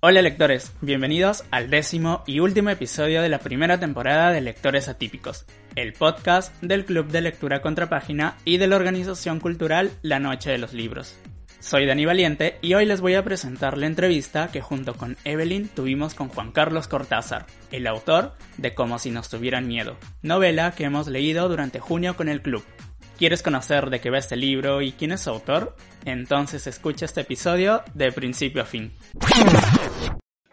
Hola lectores, bienvenidos al décimo y último episodio de la primera temporada de Lectores Atípicos, el podcast del Club de Lectura Contrapágina y de la organización cultural La Noche de los Libros. Soy Dani Valiente y hoy les voy a presentar la entrevista que junto con Evelyn tuvimos con Juan Carlos Cortázar, el autor de Como si nos tuvieran miedo, novela que hemos leído durante junio con el club. ¿Quieres conocer de qué va este libro y quién es su autor? Entonces escucha este episodio de principio a fin.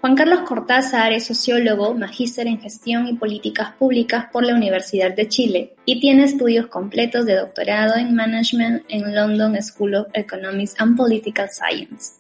Juan Carlos Cortázar es sociólogo, magíster en gestión y políticas públicas por la Universidad de Chile y tiene estudios completos de doctorado en management en London School of Economics and Political Science.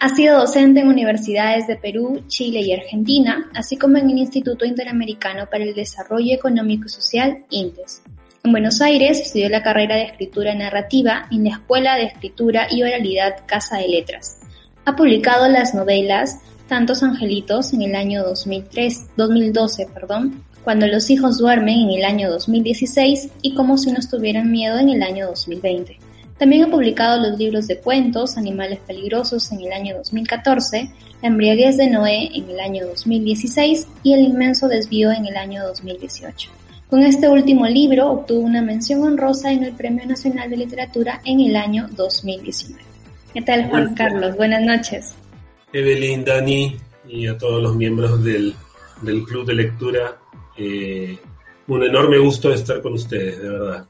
Ha sido docente en universidades de Perú, Chile y Argentina, así como en el Instituto Interamericano para el Desarrollo Económico y Social, INTES. En Buenos Aires estudió la carrera de escritura narrativa en la Escuela de Escritura y Oralidad Casa de Letras. Ha publicado las novelas Tantos Angelitos en el año 2003, 2012, perdón, Cuando los hijos duermen en el año 2016 y Como si nos tuvieran miedo en el año 2020. También ha publicado los libros de cuentos Animales peligrosos en el año 2014, La embriaguez de Noé en el año 2016 y El inmenso desvío en el año 2018. Con este último libro obtuvo una mención honrosa en el Premio Nacional de Literatura en el año 2019. ¿Qué tal, Juan Carlos? Buenas noches. Evelyn, Dani y a todos los miembros del, Club de Lectura. Eh, un enorme gusto estar con ustedes, de verdad.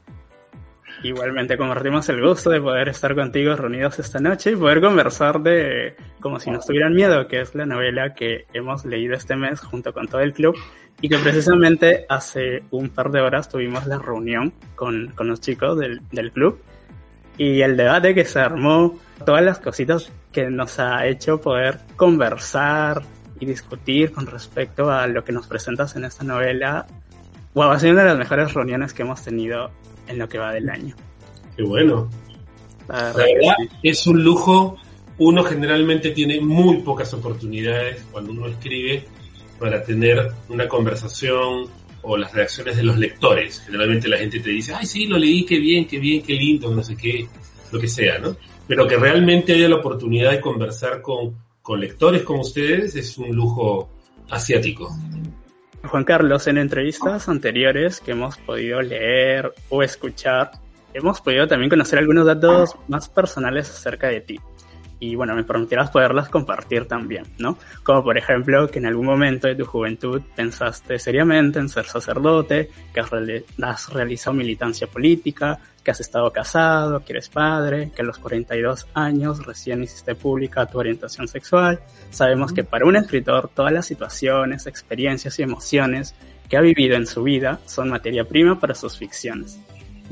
Igualmente compartimos el gusto de poder estar contigo reunidos esta noche y poder conversar de Como si nos tuvieran miedo, que es la novela que hemos leído este mes junto con todo el club y que precisamente hace un par de horas tuvimos la reunión con, con los chicos del, del club y el debate que se armó, todas las cositas que nos ha hecho poder conversar y discutir con respecto a lo que nos presentas en esta novela. Wow, ha sido una de las mejores reuniones que hemos tenido en lo que va del año. Qué bueno. La verdad, es un lujo. Uno generalmente tiene muy pocas oportunidades cuando uno escribe para tener una conversación o las reacciones de los lectores. Generalmente la gente te dice, ay, sí, lo leí, qué bien, qué bien, qué lindo, no sé qué, lo que sea, ¿no? Pero que realmente haya la oportunidad de conversar con, con lectores como ustedes es un lujo asiático. Juan Carlos, en entrevistas anteriores que hemos podido leer o escuchar, hemos podido también conocer algunos datos más personales acerca de ti. Y bueno, me permitirás poderlas compartir también, ¿no? Como por ejemplo que en algún momento de tu juventud pensaste seriamente en ser sacerdote, que has, realizado militancia política, que has estado casado, que eres padre, que a los 42 años recién hiciste pública tu orientación sexual. Sabemos que para un escritor todas las situaciones, experiencias y emociones que ha vivido en su vida son materia prima para sus ficciones.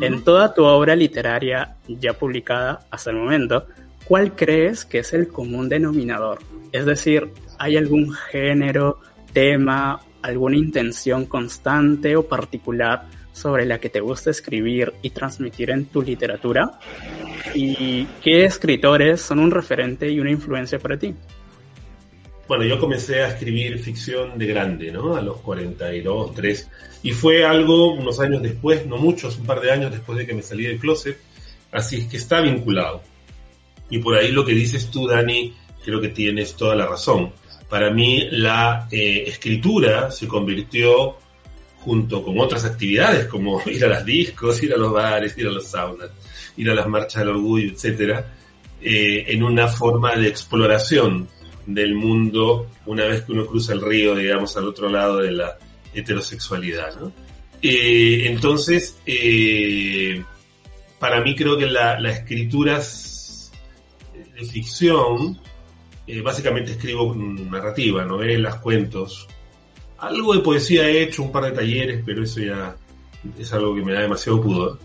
En toda tu obra literaria ya publicada hasta el momento, ¿cuál crees que es el común denominador? Es decir, ¿hay algún género, tema, alguna intención constante o particular sobre la que te gusta escribir y transmitir en tu literatura? ¿Y qué escritores son un referente y una influencia para ti? Bueno, yo comencé a escribir ficción de grande, ¿no? A los 42, 3. Y fue algo unos años después, no muchos, un par de años después de que me salí del closet. Así es que está vinculado. Y por ahí lo que dices tú, Dani, creo que tienes toda la razón. Para mí la eh, escritura se convirtió junto con otras actividades como ir a las discos, ir a los bares, ir a los saunas, ir a las marchas del orgullo, etcétera, eh, en una forma de exploración del mundo una vez que uno cruza el río, digamos, al otro lado de la heterosexualidad. ¿no? Eh, entonces, eh, para mí creo que la, la escritura ficción, básicamente escribo narrativa, novelas, cuentos, algo de poesía he hecho, un par de talleres, pero eso ya es algo que me da demasiado pudor.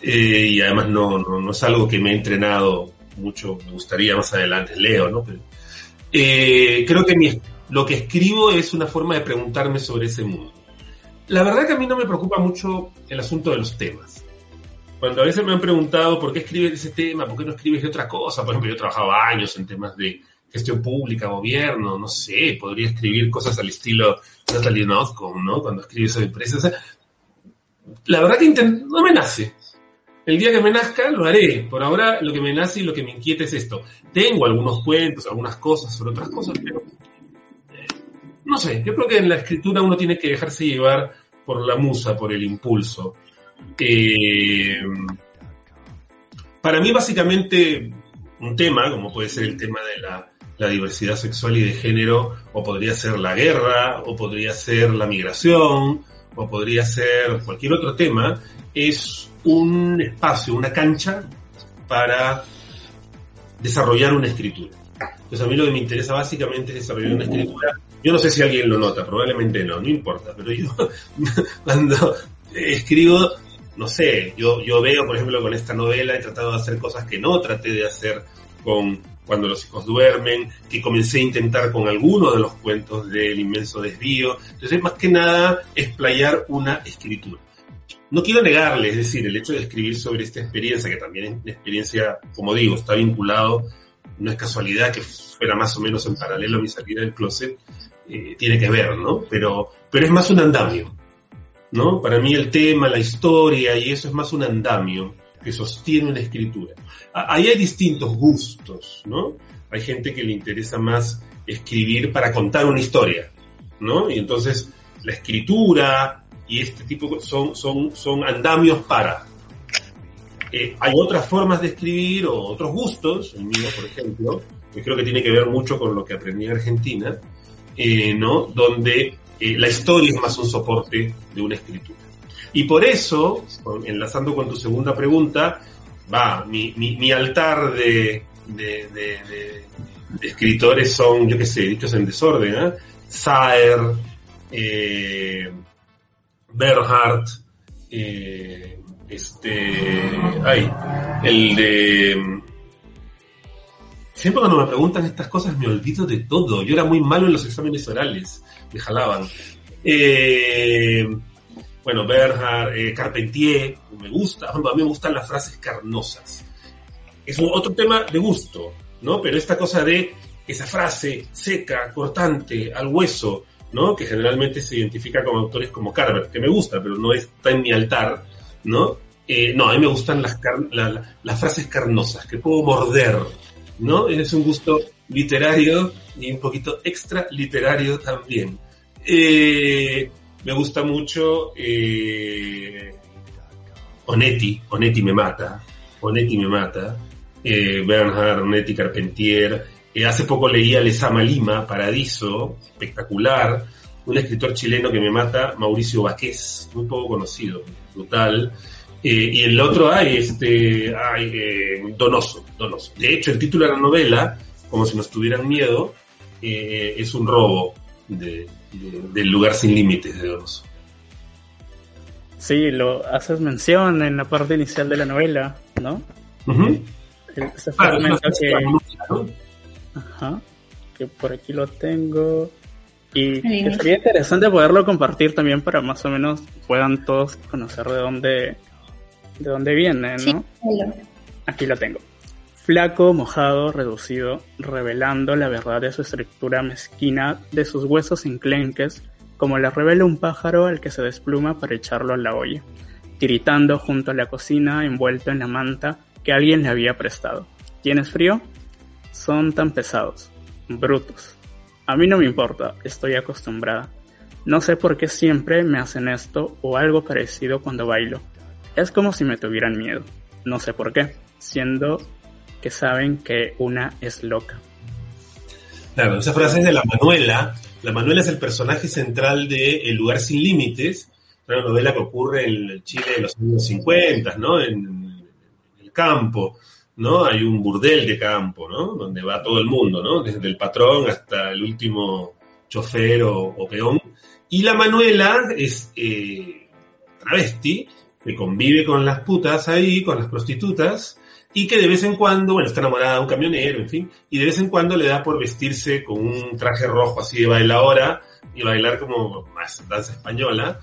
Eh, y además no, no, es algo que me he entrenado mucho, me gustaría más adelante, leo, ¿no? Pero, eh, creo que mi, lo que escribo es una forma de preguntarme sobre ese mundo. La verdad que a mí no me preocupa mucho el asunto de los temas. Cuando a veces me han preguntado por qué escribes ese tema, por qué no escribes de otra cosa, por ejemplo, yo he trabajado años en temas de gestión pública, gobierno, no sé, podría escribir cosas al estilo Natalie Notcom, ¿no? Cuando escribe sobre empresas. la verdad que no me nace. El día que me nazca lo haré. Por ahora lo que me nace y lo que me inquieta es esto. Tengo algunos cuentos, algunas cosas sobre otras cosas, pero eh, no sé, yo creo que en la escritura uno tiene que dejarse llevar por la musa, por el impulso. Eh, para mí básicamente un tema, como puede ser el tema de la, la diversidad sexual y de género, o podría ser la guerra, o podría ser la migración, o podría ser cualquier otro tema, es un espacio, una cancha para desarrollar una escritura. Entonces a mí lo que me interesa básicamente es desarrollar una escritura. Yo no sé si alguien lo nota, probablemente no, no importa, pero yo cuando escribo, no sé, yo, yo veo, por ejemplo, con esta novela he tratado de hacer cosas que no traté de hacer con cuando los hijos duermen, que comencé a intentar con algunos de los cuentos del inmenso desvío. Entonces, más que nada, explayar una escritura no quiero negarle, es decir, el hecho de escribir sobre esta experiencia, que también es una experiencia, como digo, está vinculado, no es casualidad que fuera más o menos en paralelo a mi salida del closet, eh, tiene que ver, ¿no? Pero, pero es más un andamio, ¿no? Para mí el tema, la historia y eso es más un andamio que sostiene una escritura. Ahí hay distintos gustos, ¿no? Hay gente que le interesa más escribir para contar una historia, ¿no? Y entonces la escritura, y este tipo son, son, son andamios para. Eh, hay otras formas de escribir o otros gustos, el mío por ejemplo, que creo que tiene que ver mucho con lo que aprendí en Argentina, eh, ¿no? donde eh, la historia es más un soporte de una escritura. Y por eso, enlazando con tu segunda pregunta, va, mi, mi, altar de, escritores son, yo qué sé, dichos en desorden, ¿eh? Saer, eh, Bernhardt, eh, este, ay, el de... Siempre cuando me preguntan estas cosas me olvido de todo. Yo era muy malo en los exámenes orales, me jalaban. Eh, bueno, Bernhardt, eh, Carpentier, me gusta. A mí me gustan las frases carnosas. Es otro tema de gusto, ¿no? Pero esta cosa de esa frase seca, cortante, al hueso, ¿no? Que generalmente se identifica con autores como Carver, que me gusta, pero no está en mi altar, ¿no? Eh, no, a mí me gustan las frases carnosas, que puedo morder, ¿no? Es un gusto literario y un poquito extra literario también. Eh, me gusta mucho eh, Onetti, Onetti me mata, Onetti me mata, Bernhard, Onetti Carpentier, eh, hace poco leía Lesama Lima, Paradiso, espectacular. Un escritor chileno que me mata, Mauricio Vaqués, muy poco conocido, brutal. Eh, y el otro hay, este, hay, eh, Donoso, Donoso. De hecho, el título de la novela, como si nos tuvieran miedo, es un robo del lugar sin límites de Donoso. Sí, lo haces mención en la parte inicial de la novela, ¿no? Ese fragmento que, Ajá. Que por aquí lo tengo. Y sería interesante poderlo compartir también para más o menos puedan todos conocer de dónde, de dónde viene, ¿no? Aquí lo tengo. Flaco, mojado, reducido, revelando la verdad de su estructura mezquina, de sus huesos enclenques, como la revela un pájaro al que se despluma para echarlo a la olla, tiritando junto a la cocina envuelto en la manta que alguien le había prestado. ¿Tienes frío? son tan pesados, brutos. A mí no me importa, estoy acostumbrada. No sé por qué siempre me hacen esto o algo parecido cuando bailo. Es como si me tuvieran miedo. No sé por qué, siendo que saben que una es loca. Claro, esa frase es de la Manuela. La Manuela es el personaje central de El lugar sin límites, una novela que ocurre en Chile de los años 50, ¿no? En el campo. ¿no? Hay un burdel de campo, ¿no? Donde va todo el mundo, ¿no? Desde el patrón hasta el último chofer o, peón. Y la Manuela es, eh, travesti, que convive con las putas ahí, con las prostitutas, y que de vez en cuando, bueno, está enamorada de un camionero, en fin, y de vez en cuando le da por vestirse con un traje rojo así de bailadora y bailar como más danza española.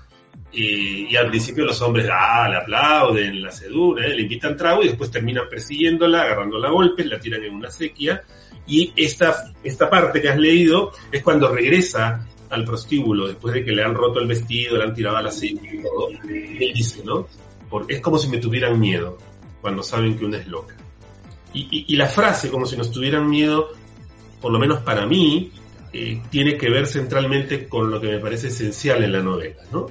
Y, al principio los hombres ah, le aplauden, la seduren, ¿eh? le invitan trago y después terminan persiguiéndola, agarrándola a golpes, la tiran en una sequía. Y esta, esta parte que has leído es cuando regresa al prostíbulo después de que le han roto el vestido, le han tirado a la sequía y todo. él dice, ¿no? Es como si me tuvieran miedo cuando saben que una es loca. Y, la frase, como si nos tuvieran miedo, por lo menos para mí, eh, tiene que ver centralmente con lo que me parece esencial en la novela, ¿no?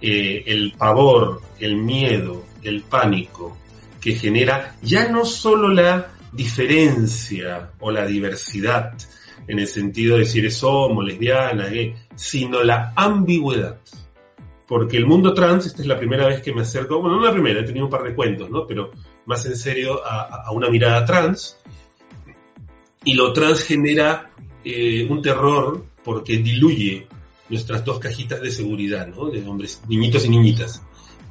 Eh, el pavor, el miedo, el pánico que genera ya no solo la diferencia o la diversidad, en el sentido de si eres homo, lesbiana, gay, sino la ambigüedad porque el mundo trans, esta es la primera vez que me acerco, bueno, no la primera, he tenido un par de cuentos, ¿no? Pero más en serio a, una mirada trans. Y lo trans genera eh, un terror porque diluye nuestras dos cajitas de seguridad, ¿no? De hombres, niñitos y niñitas.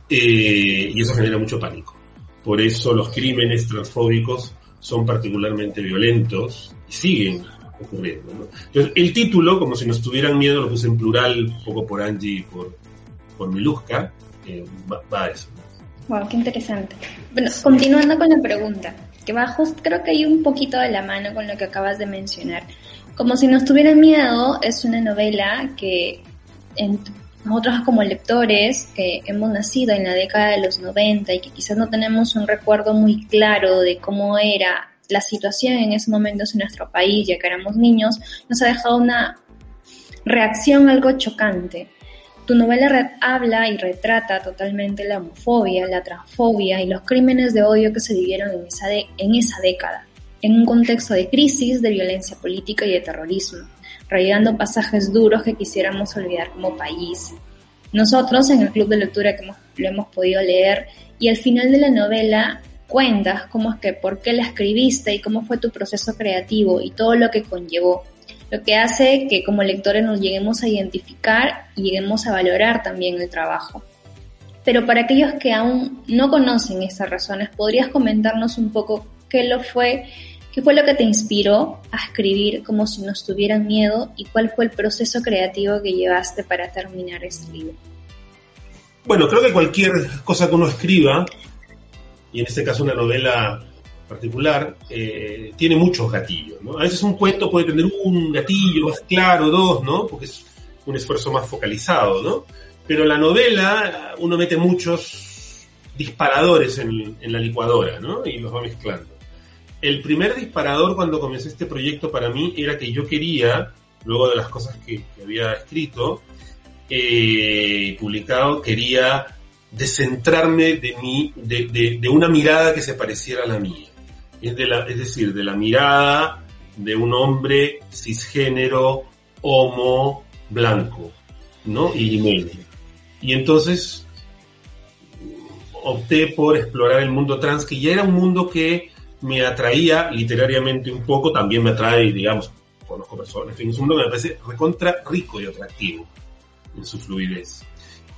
Eh, y eso genera mucho pánico. Por eso los crímenes transfóbicos son particularmente violentos y siguen ocurriendo. Entonces, el título, como si nos tuvieran miedo, lo puse en plural, un poco por Angie y por, por Miluska, va, a eso. Wow, qué interesante. Bueno, continuando con la pregunta, que va justo, creo que hay un poquito de la mano con lo que acabas de mencionar. Como si nos tuvieran miedo, es una novela que nosotros como lectores que hemos nacido en la década de los 90 y que quizás no tenemos un recuerdo muy claro de cómo era la situación en ese momento en nuestro país, ya que éramos niños, nos ha dejado una reacción algo chocante. Tu novela habla y retrata totalmente la homofobia, la transfobia y los crímenes de odio que se vivieron en esa, en esa década, en un contexto de crisis, de violencia política y de terrorismo, rayando pasajes duros que quisiéramos olvidar como país. Nosotros en el club de lectura que lo hemos podido leer y al final de la novela cuentas cómo es que, por qué la escribiste y cómo fue tu proceso creativo y todo lo que conllevó lo que hace que como lectores nos lleguemos a identificar y lleguemos a valorar también el trabajo. Pero para aquellos que aún no conocen estas razones, ¿podrías comentarnos un poco qué lo fue, qué fue lo que te inspiró a escribir como si nos tuvieran miedo y cuál fue el proceso creativo que llevaste para terminar este libro? Bueno, creo que cualquier cosa que uno escriba, y en este caso una novela particular, eh, tiene muchos gatillos. ¿no? A veces un cuento puede tener un gatillo más claro, dos, ¿no? Porque es un esfuerzo más focalizado, ¿no? Pero la novela uno mete muchos disparadores en, la licuadora, ¿no? Y los va mezclando. El primer disparador cuando comencé este proyecto para mí era que yo quería, luego de las cosas que, había escrito eh, y publicado, quería descentrarme de, mí, de, de, una mirada que se pareciera a la mía es, de la, es decir, de la mirada de un hombre cisgénero, homo, blanco, ¿no? Y medio. Y entonces opté por explorar el mundo trans, que ya era un mundo que me atraía literariamente un poco, también me atrae, digamos, conozco personas, en fin, es un mundo que me parece recontra rico y atractivo en su fluidez.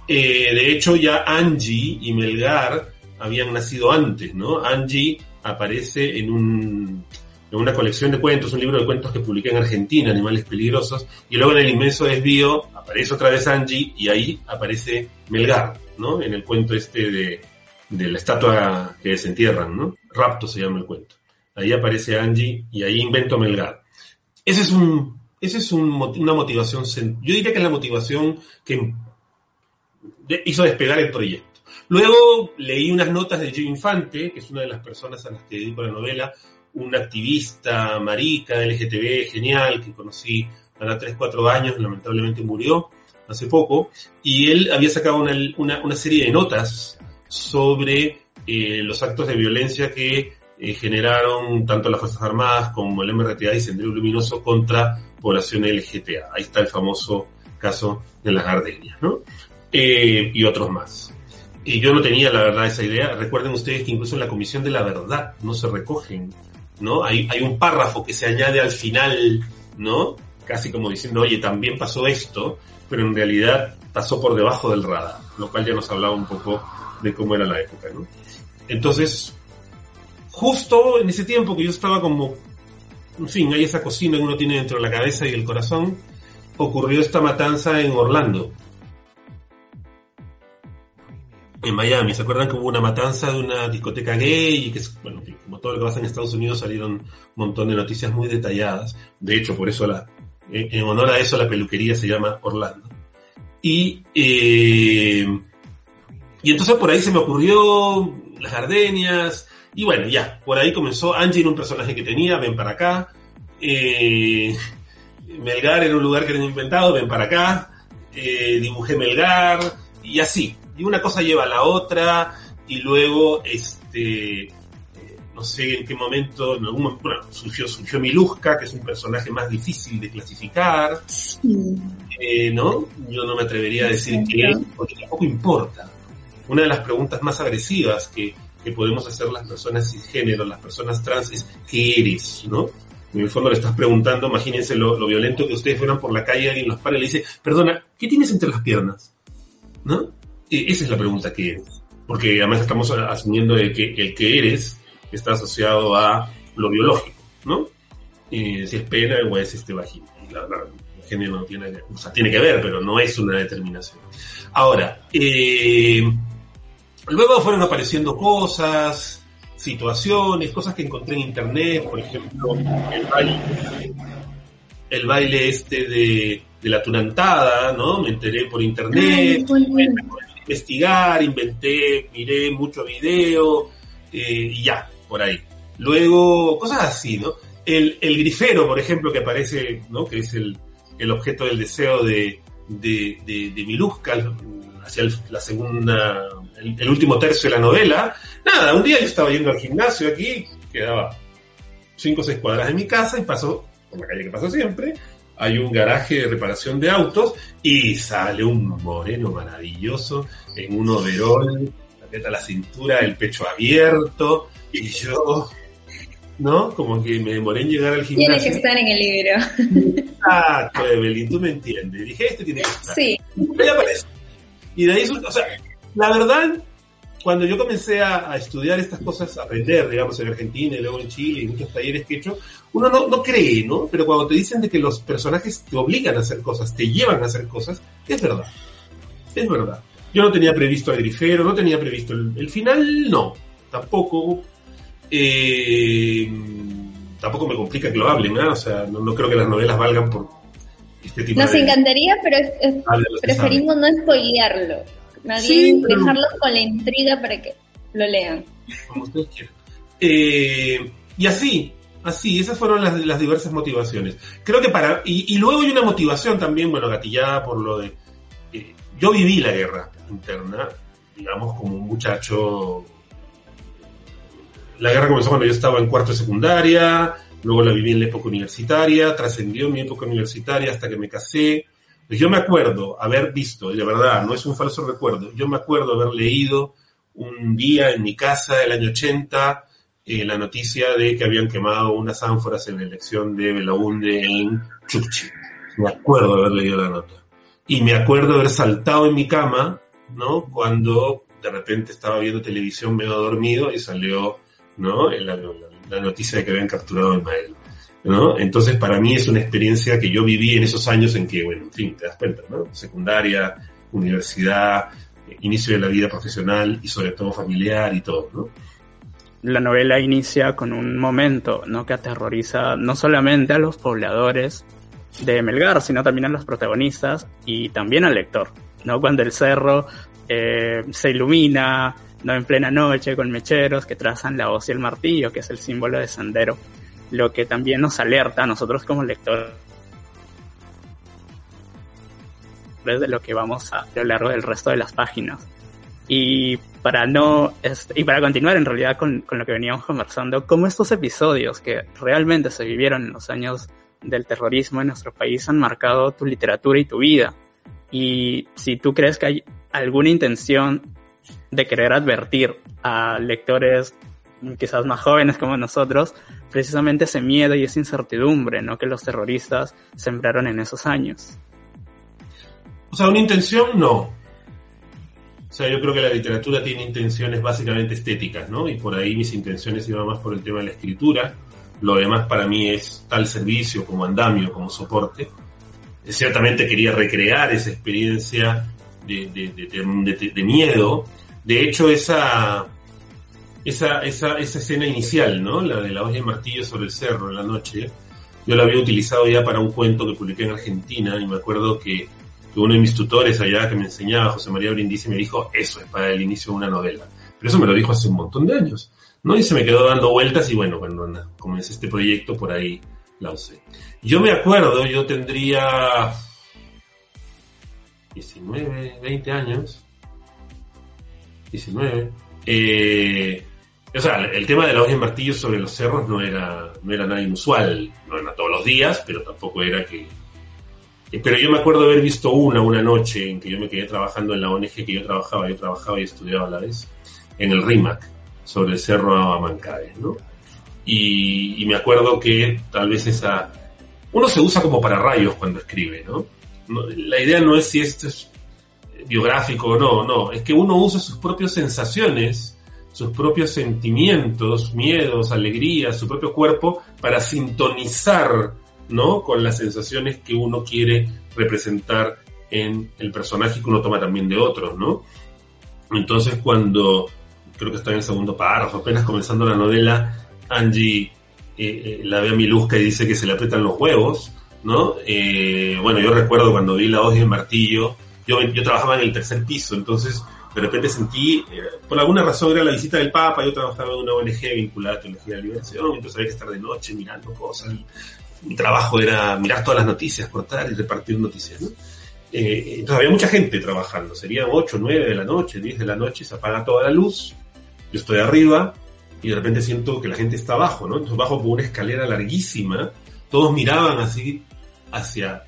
Eh, de hecho, ya Angie y Melgar habían nacido antes, ¿no? Angie aparece en, un, en una colección de cuentos, un libro de cuentos que publiqué en Argentina, Animales Peligrosos, y luego en el inmenso desvío aparece otra vez Angie y ahí aparece Melgar, ¿no? En el cuento este de, de la estatua que desentierran, ¿no? Rapto se llama el cuento. Ahí aparece Angie y ahí invento Melgar. Ese es un, ese es un, una motivación, yo diría que es la motivación que hizo despegar el proyecto. Luego leí unas notas de Gio Infante, que es una de las personas a las que dedico la novela, una activista marica LGTB genial que conocí a 3, 4 años, lamentablemente murió hace poco, y él había sacado una, serie de notas sobre eh, los actos de violencia que eh, generaron tanto las Fuerzas Armadas como el MRTA y Sendero Luminoso contra población LGTA. Ahí está el famoso caso de las gardenias, ¿no? Eh, y otros más. Y yo no tenía, la verdad, esa idea. Recuerden ustedes que incluso en la Comisión de la Verdad no se recogen, ¿no? Hay, hay un párrafo que se añade al final, ¿no? Casi como diciendo, oye, también pasó esto. pero en realidad pasó por debajo del radar, lo cual ya nos hablaba un poco de cómo era la época, ¿no? Entonces, justo en ese tiempo que yo estaba como, en fin, hay esa cocina que uno tiene dentro de la cabeza y el corazón, ocurrió esta matanza en Orlando, en Miami. ¿Se acuerdan que hubo una matanza de una discoteca gay? Y que, bueno, como todo lo que pasa en Estados Unidos salieron un montón de noticias muy detalladas. De hecho, por eso la, en honor a eso la peluquería se llama Orlando. Y, eh, y entonces por ahí se me ocurrió las gardenias. Y bueno, ya, por ahí comenzó. Angie era un personaje que tenía, ven para acá. Eh, Melgar era un lugar que tenía inventado, ven para acá. Eh, dibujé Melgar. Y así, y una cosa lleva a la otra, y luego, este, eh, no sé en qué momento, en algún momento, bueno, surgió, surgió Miluska, que es un personaje más difícil de clasificar, eh, ¿no? Yo no me atrevería a decir que porque tampoco importa. Una de las preguntas más agresivas que, que podemos hacer las personas cisgénero, las personas trans, es ¿qué eres? ¿no? En el fondo le estás preguntando, imagínense lo, lo violento que ustedes fueran por la calle y alguien los para y le dice, perdona, ¿qué tienes entre las piernas? ¿No? Esa es la pregunta que eres. Porque además estamos asumiendo de que el que eres está asociado a lo biológico, ¿no? si es pena o es este vagina. La, el género no tiene, o sea, tiene que ver, pero no es una determinación. Ahora, eh, luego fueron apareciendo cosas, situaciones, cosas que encontré en internet, por ejemplo, el baile, el baile este de, de la tunantada, ¿no? Me enteré por internet, investigar, inventé, miré mucho video eh, y ya, por ahí. Luego, cosas así, ¿no? El, el grifero, por ejemplo, que aparece, ¿no? Que es el, el objeto del deseo de, de, de, Miluska hacia la segunda, el, el, último tercio de la novela. Nada, un día yo estaba yendo al gimnasio aquí, quedaba cinco o seis cuadras de mi casa y pasó, por la calle que pasó siempre, hay un garaje de reparación de autos y sale un moreno maravilloso en un overol, la la cintura, el pecho abierto y yo, ¿no? Como que me demoré en llegar al gimnasio. Tiene que estar en el libro. Exacto, Evelyn, tú me entiendes. Dije, este tiene que estar. Sí. Y de ahí, o sea, la verdad, cuando yo comencé a, a, estudiar estas cosas, a aprender, digamos, en Argentina y luego en Chile y muchos talleres que he hecho, uno no, no, cree, ¿no? Pero cuando te dicen de que los personajes te obligan a hacer cosas, te llevan a hacer cosas, es verdad. Es verdad. Yo no tenía previsto a Grifero, no tenía previsto el, el final, no. Tampoco. Eh, tampoco me complica que lo hablen, ¿no? O sea, no, no creo que las novelas valgan por este tipo Nos de... encantaría, pero es, es, preferimos no spoilearlo. Nadie sí, pero... dejarlos con la intriga para que lo lean. Como ustedes quieran. Eh, y así, así, esas fueron las, las diversas motivaciones. Creo que para. Y, y, luego hay una motivación también, bueno, gatillada por lo de. Eh, yo viví la guerra interna, digamos, como un muchacho. La guerra comenzó cuando yo estaba en cuarto de secundaria, luego la viví en la época universitaria, trascendió mi época universitaria hasta que me casé. Pues yo me acuerdo haber visto, de verdad, no es un falso recuerdo, yo me acuerdo haber leído un día en mi casa, el año 80, eh, la noticia de que habían quemado unas ánforas en la elección de Belaunde en Chukchi. Me acuerdo haber leído la nota. Y me acuerdo haber saltado en mi cama, ¿no? Cuando de repente estaba viendo televisión medio dormido y salió, ¿no? La, la, la noticia de que habían capturado a Ismael. Entonces para mí es una experiencia que yo viví en esos años en que, bueno, en fin, te das cuenta, ¿no? Secundaria, universidad, inicio de la vida profesional y sobre todo familiar y todo, ¿no? La novela inicia con un momento, ¿no? Que aterroriza no solamente a los pobladores de Melgar, sino también a los protagonistas y también al lector, ¿no? Cuando el cerro eh, se ilumina, ¿no? En plena noche con mecheros que trazan la hoz y el martillo, que es el símbolo de Sendero lo que también nos alerta a nosotros como lectores de lo que vamos a, a lo largo del resto de las páginas. Y para no, y para continuar en realidad con, con, lo que veníamos conversando, cómo estos episodios que realmente se vivieron en los años del terrorismo en nuestro país han marcado tu literatura y tu vida. Y si tú crees que hay alguna intención de querer advertir a lectores quizás más jóvenes como nosotros, precisamente ese miedo y esa incertidumbre ¿no? que los terroristas sembraron en esos años. O sea, una intención no. O sea, yo creo que la literatura tiene intenciones básicamente estéticas, ¿no? Y por ahí mis intenciones iban más por el tema de la escritura. Lo demás para mí es tal servicio como andamio, como soporte. Ciertamente quería recrear esa experiencia de, de miedo. De hecho, esa, esa, esa, esa escena inicial, ¿no? La de la olla de martillo sobre el cerro en la noche, yo la había utilizado ya para un cuento que publiqué en Argentina y me acuerdo que, uno de mis tutores allá que me enseñaba, José María Brindisi, me dijo, eso es para el inicio de una novela. Pero eso me lo dijo hace un montón de años, ¿no? Y se me quedó dando vueltas y bueno, cuando comencé este proyecto por ahí la usé. Yo me acuerdo, yo tendría 19, 20 años, 19, eh, o sea, el tema de la hoja de martillo sobre los cerros no era, no era nada inusual, no era todos los días, pero tampoco era que... Eh, pero yo me acuerdo haber visto una, una noche en que yo me quedé trabajando en la ONG que yo trabajaba, yo trabajaba y estudiaba a la vez, en el RIMAC, sobre el cerro Amancabe, ¿no? Y, y me acuerdo que tal vez esa... Uno se usa como para rayos cuando escribe, ¿no? La idea no es si esto es biográfico o no, no, es que uno usa sus propias sensaciones sus propios sentimientos, miedos, alegrías, su propio cuerpo para sintonizar, ¿no? Con las sensaciones que uno quiere representar en el personaje que uno toma también de otros, ¿no? Entonces cuando, creo que está en el segundo párrafo, apenas comenzando la novela, Angie eh, eh, la ve a Miluska y dice que se le aprietan los huevos, ¿no? Eh, bueno, yo recuerdo cuando vi la voz y el martillo, yo, yo trabajaba en el tercer piso, entonces de repente sentí, eh, por alguna razón era la visita del Papa, yo trabajaba en una ONG vinculada a teología de la liberación, entonces había que estar de noche mirando cosas. Mi trabajo era mirar todas las noticias, cortar y repartir noticias, ¿no? Eh, entonces había mucha gente trabajando, serían 8, 9 de la noche, 10 de la noche, se apaga toda la luz, yo estoy arriba y de repente siento que la gente está abajo, ¿no? Entonces bajo por una escalera larguísima, todos miraban así hacia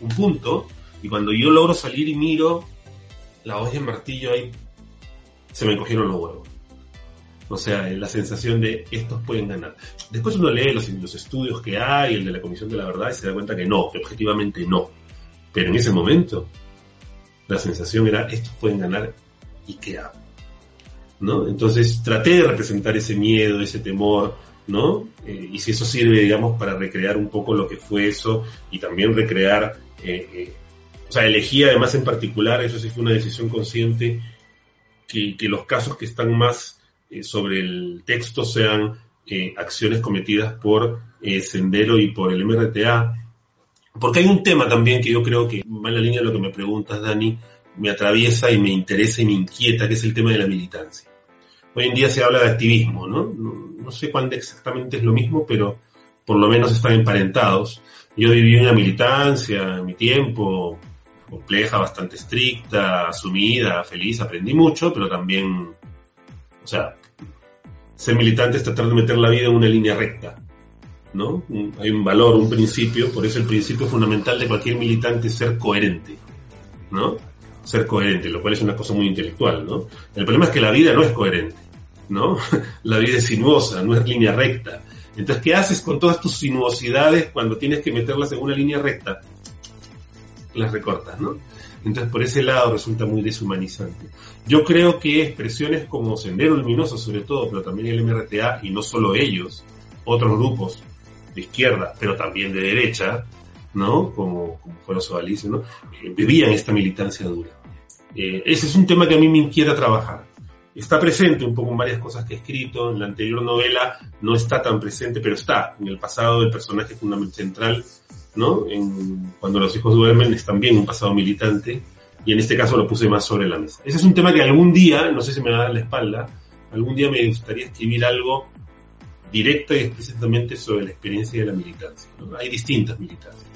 un punto y cuando yo logro salir y miro, la olla en martillo ahí se me cogieron los huevos. O sea, la sensación de estos pueden ganar. Después uno lee los, los estudios que hay, el de la Comisión de la Verdad, y se da cuenta que no, que objetivamente no. Pero en ese momento, la sensación era, estos pueden ganar, ¿y qué hago? ¿No? Entonces traté de representar ese miedo, ese temor, ¿no? Eh, y si eso sirve, digamos, para recrear un poco lo que fue eso y también recrear eh, eh, o sea, elegí además en particular, eso sí fue una decisión consciente, que, los casos que están más eh, sobre el texto sean eh, acciones cometidas por eh, Sendero y por el MRTA. Porque hay un tema también que yo creo que va en la línea de lo que me preguntas, Dani, me atraviesa y me interesa y me inquieta, que es el tema de la militancia. Hoy en día se habla de activismo, ¿no? No, sé cuándo exactamente es lo mismo, pero por lo menos están emparentados. Yo viví una militancia en mi tiempo, compleja, bastante estricta, asumida, feliz, aprendí mucho, pero también, o sea, ser militante es tratar de meter la vida en una línea recta, ¿no? Hay un valor, un principio, por eso el principio fundamental de cualquier militante es ser coherente, ¿no? Ser coherente, lo cual es una cosa muy intelectual, ¿no? El problema es que la vida no es coherente, ¿no? La vida es sinuosa, no es línea recta. Entonces, ¿qué haces con todas tus sinuosidades cuando tienes que meterlas en una línea recta? Las recortas, ¿no? Entonces por ese lado resulta muy deshumanizante. Yo creo que expresiones como Sendero Luminoso sobre todo, pero también el MRTA y no solo ellos, otros grupos de izquierda, pero también de derecha, ¿no? Como, como fue los ¿no? Eh, vivían esta militancia dura. Eh, ese es un tema que a mí me inquieta trabajar. Está presente un poco en varias cosas que he escrito, en la anterior novela no está tan presente, pero está en el pasado del personaje fundamental central ¿no? En, cuando los hijos duermen es también un pasado militante y en este caso lo puse más sobre la mesa. Ese es un tema que algún día, no sé si me va a dar la espalda, algún día me gustaría escribir algo directo y explícitamente sobre la experiencia de la militancia. Hay distintas militancias,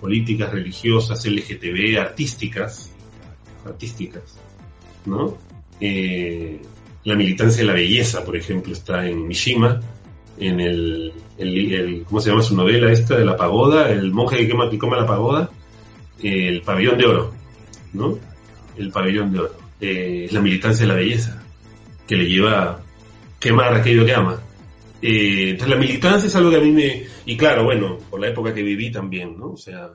políticas, religiosas, LGTB, artísticas, artísticas, ¿no? Eh, la militancia de la belleza, por ejemplo, está en Mishima, en el, ¿cómo se llama su novela esta de la pagoda? El monje que quema, que come la pagoda, el pabellón de oro, ¿no? El pabellón de oro. Eh, la militancia de la belleza, que le lleva a quemar aquello que ama. Eh, entonces la militancia es algo que a mí me... Y claro, bueno, por la época que viví también, ¿no? O sea,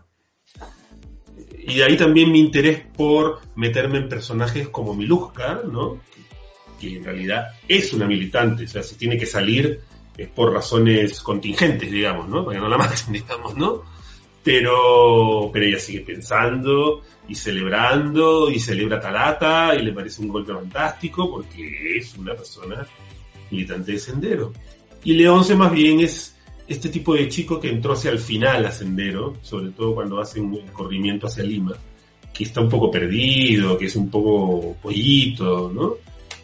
y de ahí también mi interés por meterme en personajes como Miluska, ¿no? Que en realidad es una militante, o sea, si tiene que salir es por razones contingentes, digamos, ¿no? Para que no la maten, digamos, ¿no? Pero, pero ella sigue pensando y celebrando y celebra Tarata y le parece un golpe fantástico porque es una persona militante de Sendero. Y Leonce más bien es este tipo de chico que entró hacia el final a Sendero, sobre todo cuando hace un corrimiento hacia Lima, que está un poco perdido, que es un poco pollito, ¿no?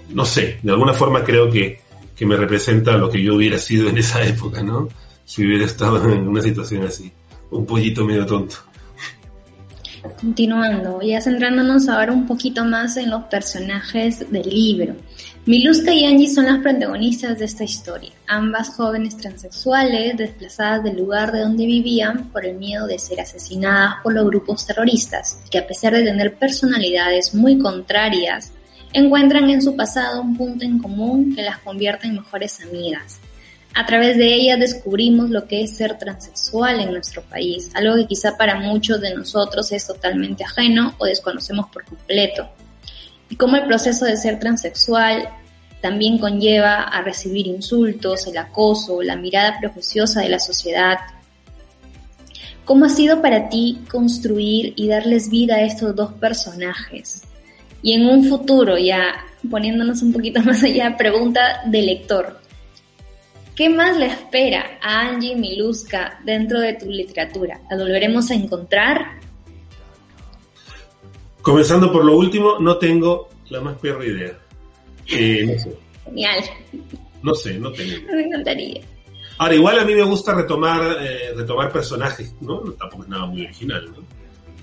No sé, de alguna forma creo que, que me representa lo que yo hubiera sido en esa época, ¿no? Si hubiera estado en una situación así, un pollito medio tonto. Continuando, ya centrándonos ahora un poquito más en los personajes del libro. Miluska y Angie son las protagonistas de esta historia, ambas jóvenes transexuales desplazadas del lugar de donde vivían por el miedo de ser asesinadas por los grupos terroristas, que a pesar de tener personalidades muy contrarias, encuentran en su pasado un punto en común que las convierte en mejores amigas. A través de ella descubrimos lo que es ser transexual en nuestro país, algo que quizá para muchos de nosotros es totalmente ajeno o desconocemos por completo. Y cómo el proceso de ser transexual también conlleva a recibir insultos, el acoso, la mirada prejuiciosa de la sociedad. ¿Cómo ha sido para ti construir y darles vida a estos dos personajes? Y en un futuro, ya poniéndonos un poquito más allá, pregunta del lector. ¿Qué más le espera a Angie Miluska dentro de tu literatura? ¿La volveremos a encontrar? Comenzando por lo último, no tengo la más peor idea. Eh, no sé. Genial. No sé, no tengo. Me encantaría. Ahora, igual a mí me gusta retomar, eh, retomar personajes, ¿no? Tampoco es nada muy original, ¿no?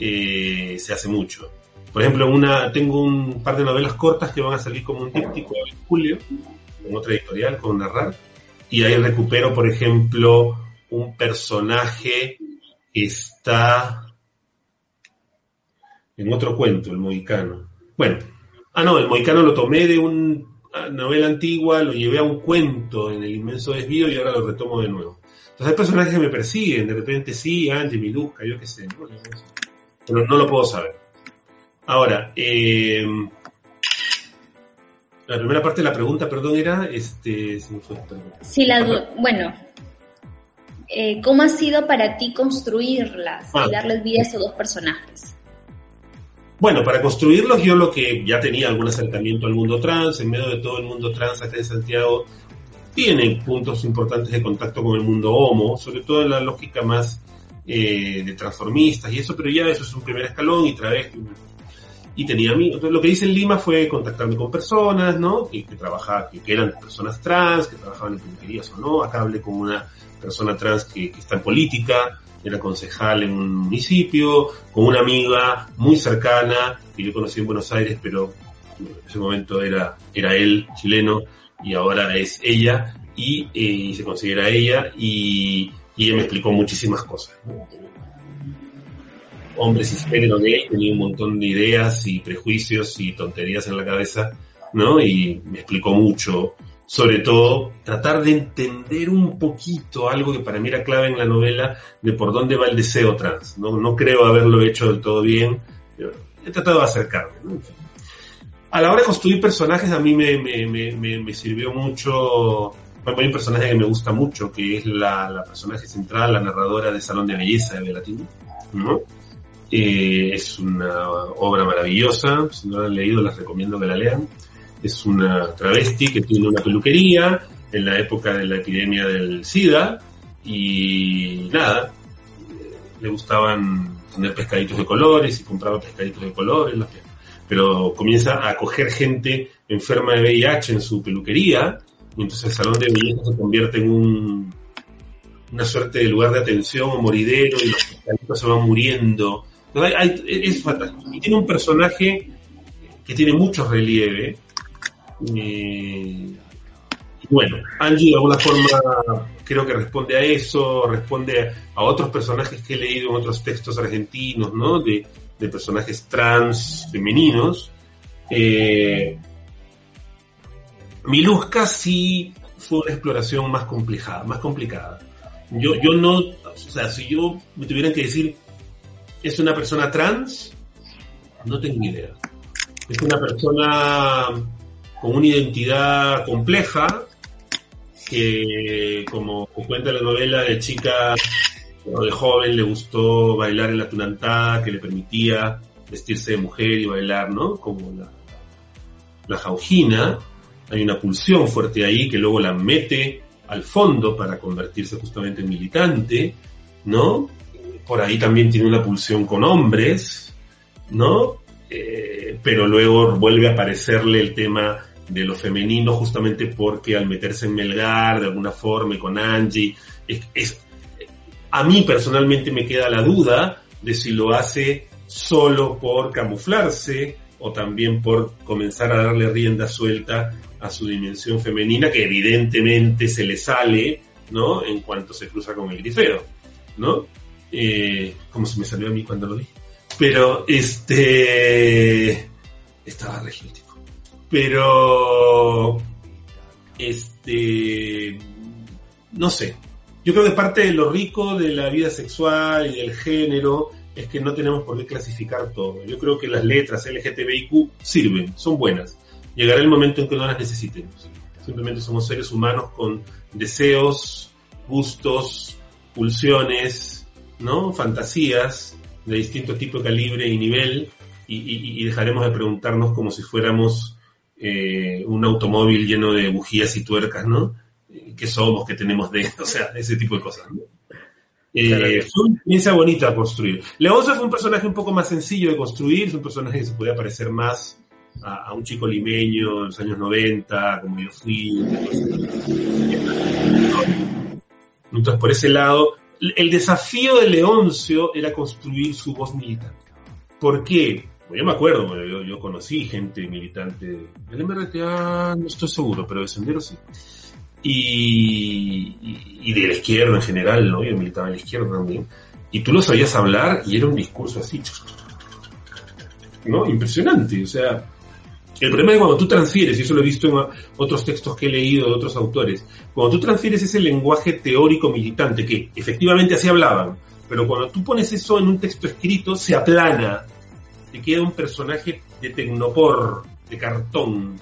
Eh, se hace mucho. Por ejemplo, una, tengo un par de novelas cortas que van a salir como un díptico en julio, en otra editorial, con Narrar y ahí recupero, por ejemplo, un personaje que está en otro cuento, el Mohicano. Bueno, ah, no, el Mohicano lo tomé de una novela antigua, lo llevé a un cuento en el inmenso desvío y ahora lo retomo de nuevo. Entonces hay personajes que me persiguen, de repente sí, Angie, Miluska, yo qué sé, ¿no? pero no lo puedo saber. Ahora, eh, la primera parte de la pregunta, perdón, era, este, Sí, la, bueno, eh, ¿cómo ha sido para ti construirlas y ah. darles vida a esos dos personajes? Bueno, para construirlos yo lo que ya tenía algún acercamiento al mundo trans, en medio de todo el mundo trans acá en Santiago, tiene puntos importantes de contacto con el mundo homo, sobre todo en la lógica más eh, de transformistas y eso, pero ya eso es un primer escalón y vez y tenía amigos. Entonces, lo que hice en Lima fue contactarme con personas, ¿no? Que, que trabajaban, que, eran personas trans, que trabajaban en peluquerías o no. Acá hablé con una persona trans que, está en política, era concejal en un municipio, con una amiga muy cercana que yo conocí en Buenos Aires, pero en ese momento era, era él, chileno, y ahora es ella, y, eh, se considera ella, y, y ella me explicó muchísimas cosas. ¿no? hombre cisgénero gay tenía un montón de ideas y prejuicios y tonterías en la cabeza, ¿no? Y me explicó mucho, sobre todo tratar de entender un poquito algo que para mí era clave en la novela de por dónde va el deseo trans, ¿no? No creo haberlo hecho del todo bien, he tratado de acercarme. A la hora de construir personajes a mí me, me, me, me sirvió mucho hay un personaje que me gusta mucho, que es la, la personaje central, la narradora de Salón de Belleza de Belatino, ¿no? Eh, es una obra maravillosa, si no la han leído les recomiendo que la lean. Es una travesti que tiene una peluquería en la época de la epidemia del SIDA y nada, le gustaban tener pescaditos de colores y compraba pescaditos de colores, pero comienza a coger gente enferma de VIH en su peluquería y entonces el salón de belleza se convierte en un, una suerte de lugar de atención o moridero y los pescaditos se van muriendo es fantástico. Y tiene un personaje que tiene mucho relieve. Eh, y bueno, Angie de alguna forma creo que responde a eso, responde a otros personajes que he leído en otros textos argentinos, ¿no? De, personajes trans femeninos. Eh, Miluska sí fue una exploración más complicada, más complicada. Yo, yo no, o sea, si yo me tuvieran que decir ¿Es una persona trans? No tengo idea. ¿Es una persona con una identidad compleja? Que, como cuenta la novela, de chica o de joven le gustó bailar en la tunantá, que le permitía vestirse de mujer y bailar, ¿no? Como la, la jaujina. Hay una pulsión fuerte ahí que luego la mete al fondo para convertirse justamente en militante, ¿no? Por ahí también tiene una pulsión con hombres, ¿no? Eh, pero luego vuelve a aparecerle el tema de lo femenino justamente porque al meterse en Melgar de alguna forma con Angie, es, a mí personalmente me queda la duda de si lo hace solo por camuflarse o también por comenzar a darle rienda suelta a su dimensión femenina que evidentemente se le sale, ¿no? En cuanto se cruza con el grifero, ¿no? Eh, como se me salió a mí cuando lo vi. Pero, este, estaba regístico. Pero, este, no sé. Yo creo que parte de lo rico de la vida sexual y del género es que no tenemos por qué clasificar todo. Yo creo que las letras LGTBIQ sirven, son buenas llegará el momento en que no las necesitemos. Simplemente somos seres humanos con deseos, gustos, pulsiones, ¿no? Fantasías de distinto tipo de calibre y nivel y, dejaremos de preguntarnos como si fuéramos eh, un automóvil lleno de bujías y tuercas, ¿no? ¿Qué somos? ¿Qué tenemos de? O sea, ese tipo de cosas, ¿no? Eh, fue una experiencia bonita a construir. Leonza fue un personaje un poco más sencillo de construir, es un personaje que se podía parecer más a, un chico limeño en los años 90, como yo fui. Entonces, por ese lado, el desafío de Leoncio era construir su voz militante. ¿Por qué? Yo me acuerdo, yo, conocí gente militante del MRTA, no estoy seguro, pero de Sendero sí. Y, y, de la izquierda en general, ¿no? Yo militaba en la izquierda también. Y tú lo sabías hablar y era un discurso así, ¿no? Impresionante, o sea, el problema es cuando tú transfieres, y eso lo he visto en otros textos que he leído de otros autores, cuando tú transfieres ese lenguaje teórico militante, que efectivamente así hablaban, pero cuando tú pones eso en un texto escrito, se aplana, te queda un personaje de tecnopor, de cartón,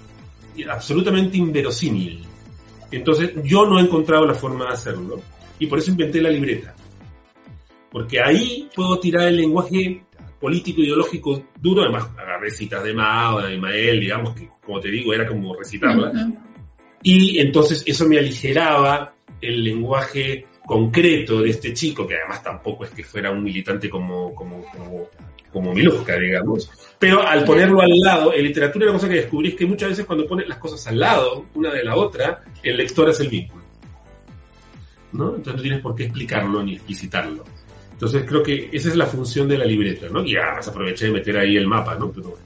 absolutamente inverosímil. Entonces yo no he encontrado la forma de hacerlo, y por eso inventé la libreta. Porque ahí puedo tirar el lenguaje político ideológico duro, además agarré citas de Mao, de Mael, digamos, que como te digo, era como recitarla. Y entonces eso me aligeraba el lenguaje concreto de este chico, que además tampoco es que fuera un militante como, como, como, como Miluska, digamos. Pero al ponerlo al lado, en literatura una cosa que descubrí es que muchas veces cuando pones las cosas al lado, una de la otra, el lector es el vínculo. ¿no? Entonces no tienes por qué explicarlo ni explicitarlo. Entonces creo que esa es la función de la libreta, ¿no? Y además aproveché de meter ahí el mapa, ¿no? Pero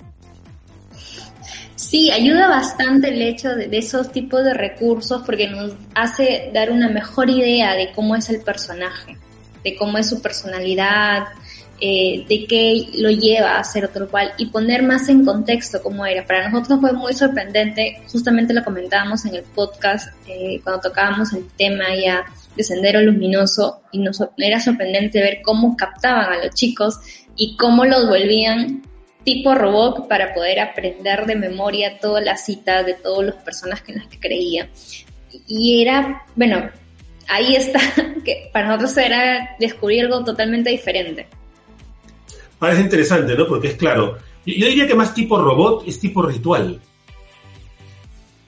Sí, ayuda bastante el hecho de, esos tipos de recursos porque nos hace dar una mejor idea de cómo es el personaje, de cómo es su personalidad, eh, de qué lo lleva a ser otro cual y poner más en contexto cómo era. Para nosotros fue muy sorprendente, justamente lo comentábamos en el podcast eh, cuando tocábamos el tema ya de Sendero Luminoso y nos era sorprendente ver cómo captaban a los chicos y cómo los volvían tipo robot para poder aprender de memoria todas las citas de todas las personas en las que creían. Y era, bueno, ahí está, que para nosotros era descubrir algo totalmente diferente. Parece interesante, ¿no? Porque es claro, yo diría que más tipo robot es tipo ritual.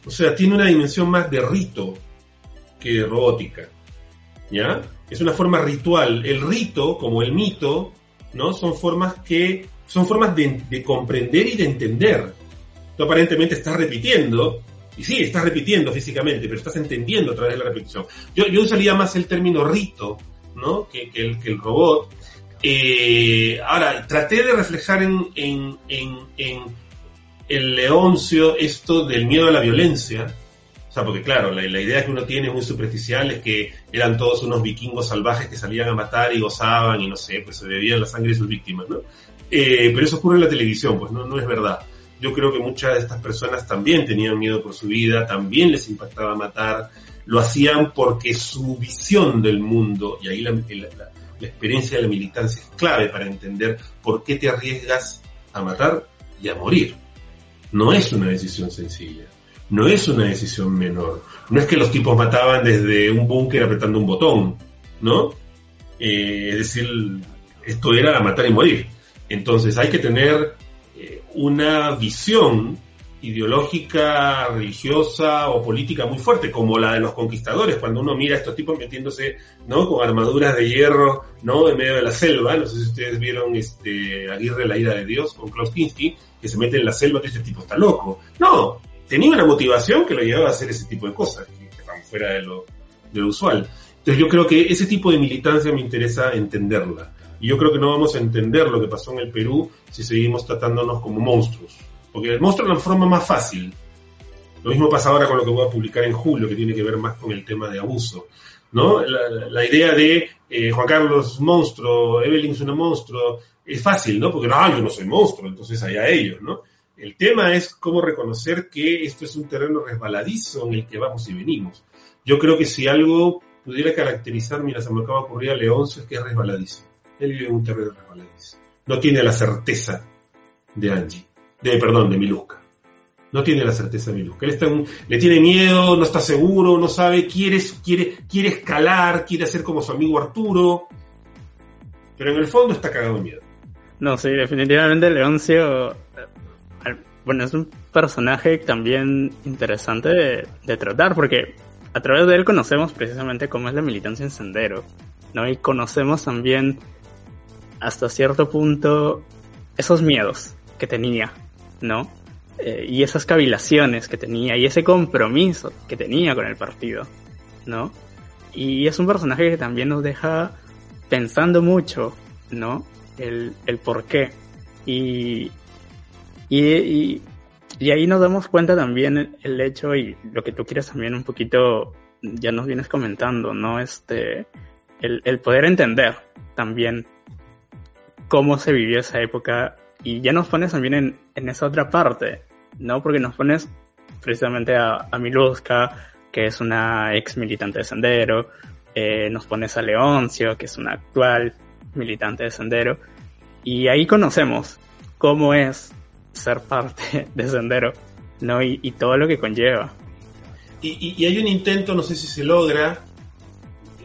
O sea, tiene una dimensión más de rito que de robótica. ¿ya? Es una forma ritual. El rito, como el mito, ¿no? Son formas que, son formas de, comprender y de entender. Tú aparentemente estás repitiendo, y sí, estás repitiendo físicamente, pero estás entendiendo a través de la repetición. Yo, yo usaría más el término rito, ¿no? Que, el, que el robot. Eh, ahora, traté de reflejar en, el Leoncio esto del miedo a la violencia, sea, porque claro, la, idea que uno tiene muy superficial es que eran todos unos vikingos salvajes que salían a matar y gozaban y no sé, pues se bebían la sangre de sus víctimas, ¿no? Eh, pero eso ocurre en la televisión, pues no, no es verdad. Yo creo que muchas de estas personas también tenían miedo por su vida, también les impactaba matar, lo hacían porque su visión del mundo, y ahí La experiencia de la militancia es clave para entender por qué te arriesgas a matar y a morir. No es una decisión sencilla, no es una decisión menor. No es que los tipos mataban desde un búnker apretando un botón, ¿no? Eh, es decir, esto era matar y morir. Entonces hay que tener eh, una visión ideológica, religiosa o política muy fuerte, como la de los conquistadores, cuando uno mira a estos tipos metiéndose, ¿no? Con armaduras de hierro, ¿no? En medio de la selva, no sé si ustedes vieron este Aguirre, la ira de Dios, con Klaus Kinski, que se mete en la selva, que este tipo está loco. No, tenía una motivación que lo llevaba a hacer ese tipo de cosas, que estaban fuera de lo, de lo usual. Entonces yo creo que ese tipo de militancia me interesa entenderla. Y yo creo que no vamos a entender lo que pasó en el Perú si seguimos tratándonos como monstruos. Porque es la forma más fácil. Lo mismo pasa ahora con lo que voy a publicar en julio, que tiene que ver más con el tema de abuso. ¿no? La, idea de eh, Juan Carlos monstruo, Evelyn es una monstruo, es fácil, ¿no? Porque no, yo no soy monstruo, entonces allá ellos, ¿no? El tema es cómo reconocer que esto es un terreno resbaladizo en el que vamos y venimos. Yo creo que si algo pudiera caracterizar, mira, se me acaba de a Leoncio, es que es resbaladizo. Él vive en un terreno resbaladizo. No tiene la certeza de Angie, de, perdón, de Miluska. No tiene la certeza de Miluska. Él está le tiene miedo, no está seguro, no sabe, quiere, quiere, quiere escalar, quiere hacer como su amigo Arturo, pero en el fondo está cagado de miedo. No, sí, definitivamente Leoncio, eh, bueno, es un personaje también interesante de, de tratar, porque a través de él conocemos precisamente cómo es la militancia en sendero, ¿no? Y conocemos también hasta cierto punto esos miedos que tenía, ¿no? Eh, y esas cavilaciones que tenía y ese compromiso que tenía con el partido, ¿no? Y es un personaje que también nos deja pensando mucho, ¿no? El, el por qué. Y, y, y ahí nos damos cuenta también el, hecho y lo que tú quieres también un poquito, ya nos vienes comentando, ¿no? Este, el, el poder entender también cómo se vivió esa época y ya nos pones también en, esa otra parte, ¿no? Porque nos pones precisamente a, a Miluska, que es una ex militante de Sendero, eh, nos pones a Leoncio, que es una actual militante de Sendero, y ahí conocemos cómo es ser parte de Sendero, ¿no? Y, todo lo que conlleva. Y, hay un intento, no sé si se logra,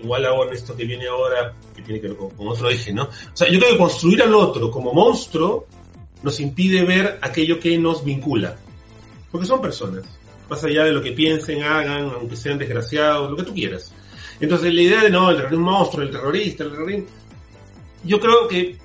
igual en esto que viene ahora, que tiene que ver con, otro eje, ¿no? O sea, yo creo que construir al otro como monstruo nos impide ver aquello que nos vincula. Porque son personas, más allá de lo que piensen, hagan, aunque sean desgraciados, lo que tú quieras. Entonces la idea de no, el terrorismo monstruo, el terrorista, el terrorismo... Yo creo que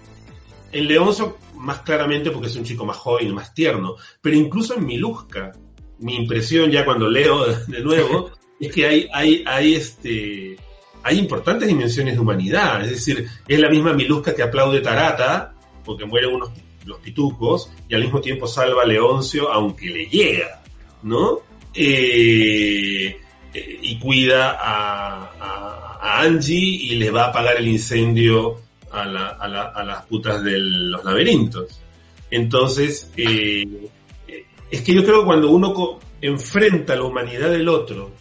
en Leonzo más claramente porque es un chico más joven más tierno. Pero incluso en Miluska, mi impresión ya cuando leo de nuevo, es que hay, hay, hay, este, hay importantes dimensiones de humanidad. Es decir, es la misma Miluska que aplaude Tarata, porque mueren unos los pitucos, y al mismo tiempo salva a Leoncio, aunque le llega, ¿no? Eh, eh, y cuida a, Angie y le va a apagar el incendio a, las putas de los laberintos. Entonces, eh, es que yo creo que cuando uno enfrenta la humanidad del otro,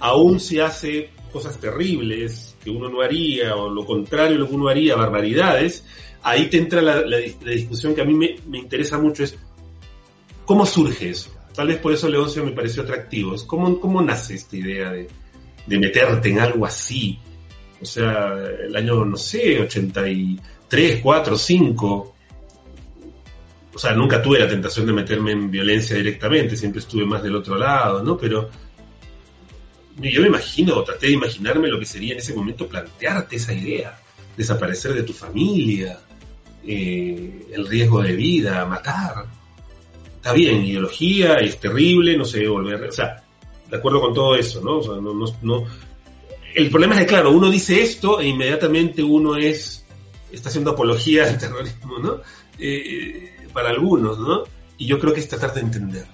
aún si hace cosas terribles que uno no haría, o lo contrario, lo que uno haría, barbaridades, ahí te entra la, discusión que a mí me, interesa mucho, es cómo surge eso. Tal vez por eso Leoncio me pareció atractivo. Cómo, cómo nace esta idea de, de meterte en algo así, o sea, el año, no sé, 83, 4, 5. O sea, nunca tuve la tentación de meterme en violencia directamente, siempre estuve más del otro lado, ¿no? Pero yo me imagino, traté de imaginarme lo que sería en ese momento plantearte esa idea, desaparecer de tu familia, eh, el riesgo de vida, matar. Está bien, ideología, es terrible, no sé, volver, o sea, de acuerdo con todo eso, ¿no? O sea, no, no, no, el problema es que, claro, uno dice esto e inmediatamente uno es, está haciendo apología del terrorismo, ¿no? Eh, para algunos, ¿no? Y yo creo que es tratar de entender.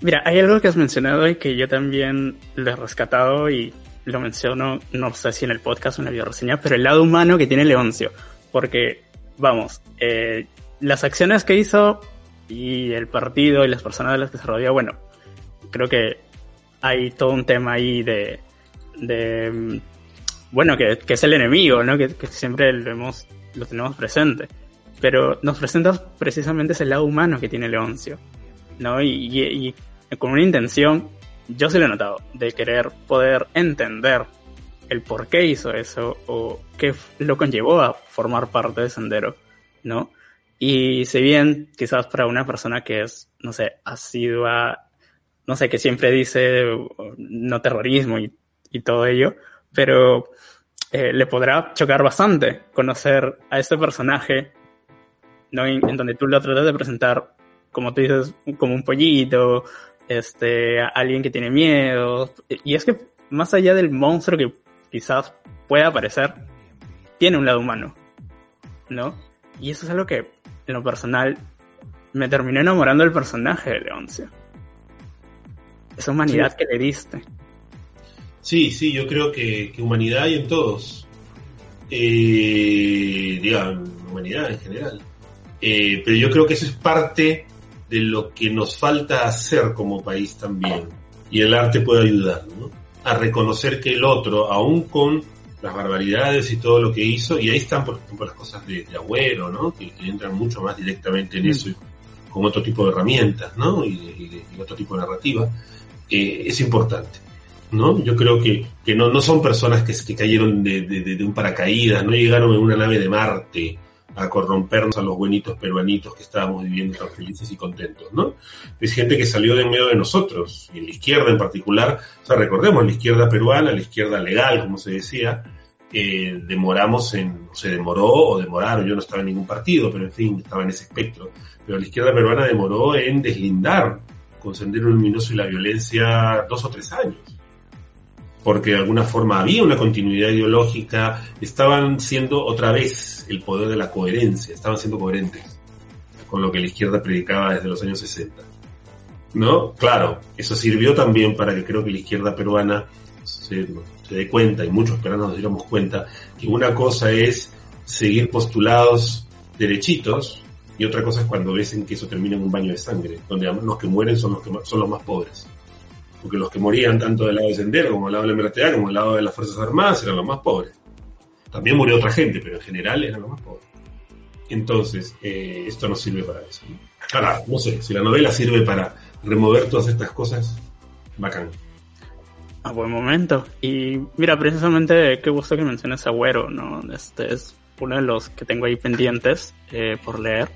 Mira, hay algo que has mencionado y que yo también lo he rescatado y lo menciono, no sé si en el podcast o en la bioreseña, pero el lado humano que tiene Leoncio. Porque, vamos, eh, las acciones que hizo y el partido y las personas de las que se rodea, bueno, creo que hay todo un tema ahí de, de, bueno, que, es el enemigo, ¿no? Que, siempre lo, hemos, lo tenemos presente. Pero nos presenta precisamente ese lado humano que tiene Leoncio, ¿no? Y, con una intención, yo se lo he notado, de querer poder entender el por qué hizo eso o qué lo conllevó a formar parte de Sendero, ¿no? Y si bien quizás para una persona que es, no sé, asidua, no sé, que siempre dice no terrorismo y, todo ello, pero eh, le podrá chocar bastante conocer a este personaje, ¿no? En, donde tú lo tratas de presentar, como tú dices, como un pollito, este, alguien que tiene miedo. Y es que más allá del monstruo que quizás pueda aparecer, tiene un lado humano, ¿no? Y eso es algo que, en lo personal, me terminó enamorando del personaje de Leoncio. Esa humanidad que le diste. Sí, sí, yo creo que, humanidad hay en todos. Eh, digamos, humanidad en general. Eh, pero yo creo que eso es parte de lo que nos falta hacer como país también. Y el arte puede ayudar, ¿no? A reconocer que el otro, aún con las barbaridades y todo lo que hizo, y ahí están, por ejemplo, las cosas de, Agüero, ¿no? Que, entran mucho más directamente en mm. eso, con otro tipo de herramientas, ¿no? Y, otro tipo de narrativa, eh, es importante. ¿no? Yo creo que, que no, no son personas que, que cayeron de, de, un paracaídas, no llegaron en una nave de Marte a corrompernos a los buenitos peruanitos que estábamos viviendo tan felices y contentos, ¿no? Es gente que salió de medio de nosotros, y la izquierda en particular, o sea, recordemos, la izquierda peruana, la izquierda legal, como se decía, eh, demoramos en, se demoró o demoraron, yo no estaba en ningún partido, pero en fin, estaba en ese espectro, pero la izquierda peruana demoró en deslindar con Sendero Luminoso y la violencia dos o tres años porque de alguna forma había una continuidad ideológica, estaban siendo otra vez el poder de la coherencia, estaban siendo coherentes con lo que la izquierda predicaba desde los años 60. ¿No? Claro, eso sirvió también para que creo que la izquierda peruana se, dé cuenta, y muchos peruanos nos diéramos cuenta, que una cosa es seguir postulados derechitos, y otra cosa es cuando ves que eso termina en un baño de sangre, donde los que mueren son los, que, son los más pobres porque los que morían tanto del lado de Sendero como del lado de la MRTA como del lado de las Fuerzas Armadas eran los más pobres. También murió otra gente, pero en general eran los más pobres. Entonces, eh, esto no sirve para eso. Ahora, no sé, si la novela sirve para remover todas estas cosas, bacán. A buen momento. Y mira, precisamente qué gusto que menciones Agüero, ¿no? Este es uno de los que tengo ahí pendientes eh, por leer.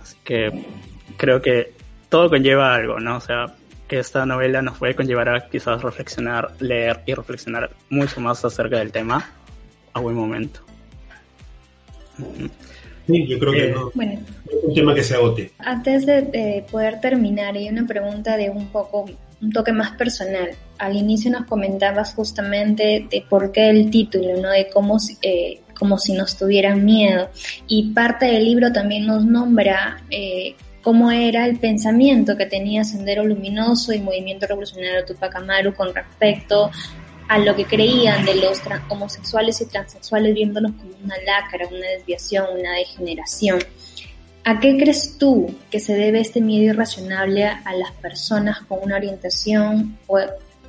Así que creo que todo conlleva algo, ¿no? O sea, esta novela nos puede conllevar a quizás reflexionar, leer y reflexionar mucho más acerca del tema a buen momento. Sí, yo creo que eh, no. Bueno, es un tema que se agote. Antes de poder terminar, hay una pregunta de un poco, un toque más personal. Al inicio nos comentabas justamente de por qué el título, ¿no? De cómo, eh, como si nos tuvieran miedo. Y parte del libro también nos nombra eh, cómo era el pensamiento que tenía Sendero Luminoso y Movimiento Revolucionario Tupac Amaru con respecto a lo que creían de los homosexuales y transexuales viéndolos como una lacra, una desviación, una degeneración. ¿A qué crees tú que se debe este miedo irracionable a las personas con una orientación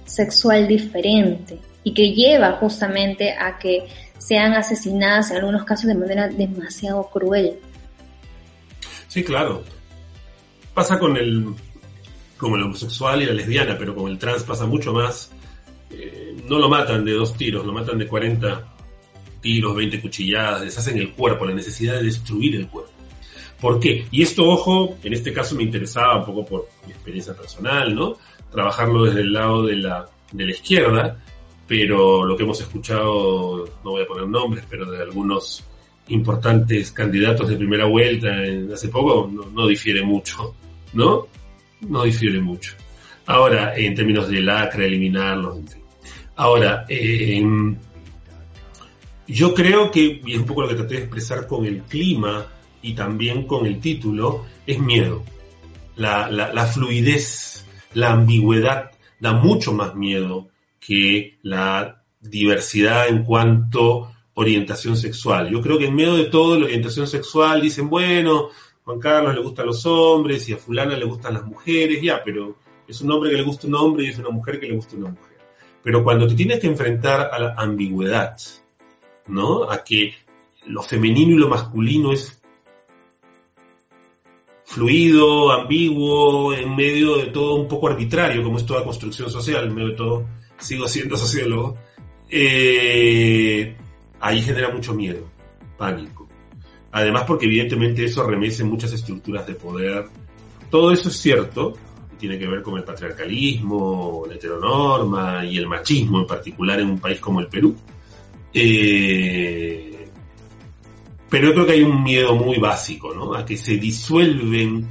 sexual diferente y que lleva justamente a que sean asesinadas en algunos casos de manera demasiado cruel? Sí, claro pasa con el, como el homosexual y la lesbiana, pero con el trans pasa mucho más. Eh, no lo matan de dos tiros, lo matan de 40 tiros, 20 cuchilladas, deshacen el cuerpo, la necesidad de destruir el cuerpo. ¿Por qué? Y esto, ojo, en este caso me interesaba un poco por mi experiencia personal, ¿no? Trabajarlo desde el lado de la, de la izquierda, pero lo que hemos escuchado, no voy a poner nombres, pero de algunos importantes candidatos de primera vuelta hace poco, no, difiere mucho, ¿no? No difiere mucho. Ahora, en términos de lacra, eliminarlos, en fin. Ahora, em, yo creo que, y es un poco lo que traté de expresar con el clima y también con el título, es miedo. La, la fluidez, la ambigüedad da mucho más miedo que la diversidad en cuanto orientación sexual. Yo creo que en medio de todo la orientación sexual dicen, bueno, Juan Carlos le gustan los hombres y a fulana le gustan las mujeres, ya, pero es un hombre que le gusta un hombre y es una mujer que le gusta una mujer. Pero cuando te tienes que enfrentar a la ambigüedad, ¿no? A que lo femenino y lo masculino es fluido, ambiguo, en medio de todo un poco arbitrario, como es toda construcción social, en medio de todo, sigo siendo sociólogo, eh, ahí genera mucho miedo, pánico. Además porque evidentemente eso remece muchas estructuras de poder. Todo eso es cierto, tiene que ver con el patriarcalismo, la heteronorma y el machismo en particular en un país como el Perú. Eh, pero yo creo que hay un miedo muy básico, ¿no? A que se disuelven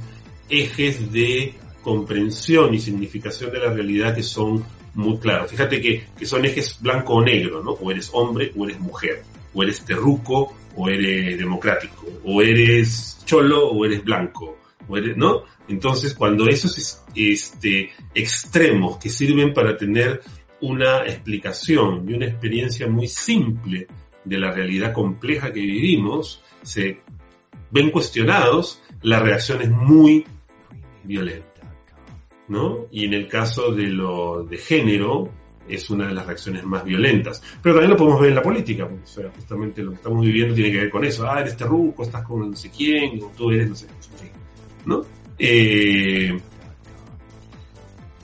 ejes de comprensión y significación de la realidad que son muy claros. Fíjate que, que son ejes blanco o negro, ¿no? O eres hombre o eres mujer, o eres terruco o eres democrático, o eres cholo o eres blanco, o eres, ¿no? Entonces, cuando esos este, extremos que sirven para tener una explicación y una experiencia muy simple de la realidad compleja que vivimos, se ven cuestionados, la reacción es muy violenta. ¿no? Y en el caso de lo de género, es una de las reacciones más violentas. Pero también lo podemos ver en la política, o sea, justamente lo que estamos viviendo tiene que ver con eso. Ah, eres terruco, estás con no sé quién, o tú eres no sé, ¿no? Eh,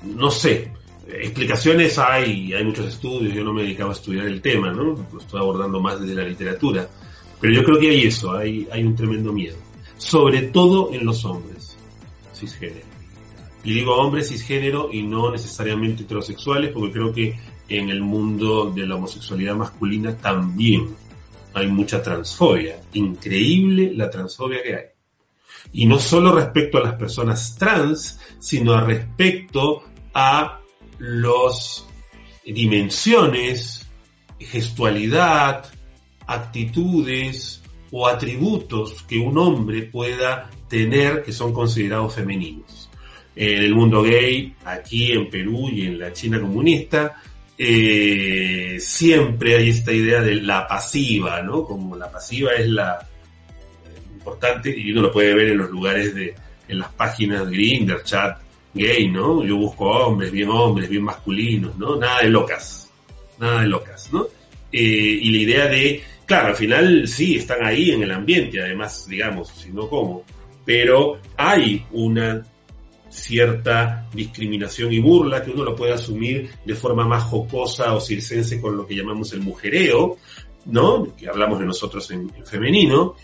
no sé, explicaciones hay, hay muchos estudios, yo no me dedicaba a estudiar el tema, ¿no? Lo estoy abordando más desde la literatura. Pero yo creo que hay eso, hay, hay un tremendo miedo. Sobre todo en los hombres cisgénero. Y digo hombres cisgénero y no necesariamente heterosexuales, porque creo que en el mundo de la homosexualidad masculina también hay mucha transfobia. Increíble la transfobia que hay. Y no solo respecto a las personas trans, sino respecto a las dimensiones, gestualidad, actitudes o atributos que un hombre pueda tener que son considerados femeninos en el mundo gay, aquí en Perú y en la China comunista, eh, siempre hay esta idea de la pasiva, ¿no? Como la pasiva es la importante y uno lo puede ver en los lugares de, en las páginas de Grindr, chat gay, ¿no? Yo busco hombres, bien hombres, bien masculinos, ¿no? Nada de locas, nada de locas, ¿no? Eh, y la idea de, claro, al final sí, están ahí en el ambiente, además, digamos, si no como, pero hay una cierta discriminación y burla que uno lo puede asumir de forma más jocosa o circense con lo que llamamos el mujereo, ¿no? Que hablamos de nosotros en, femenino,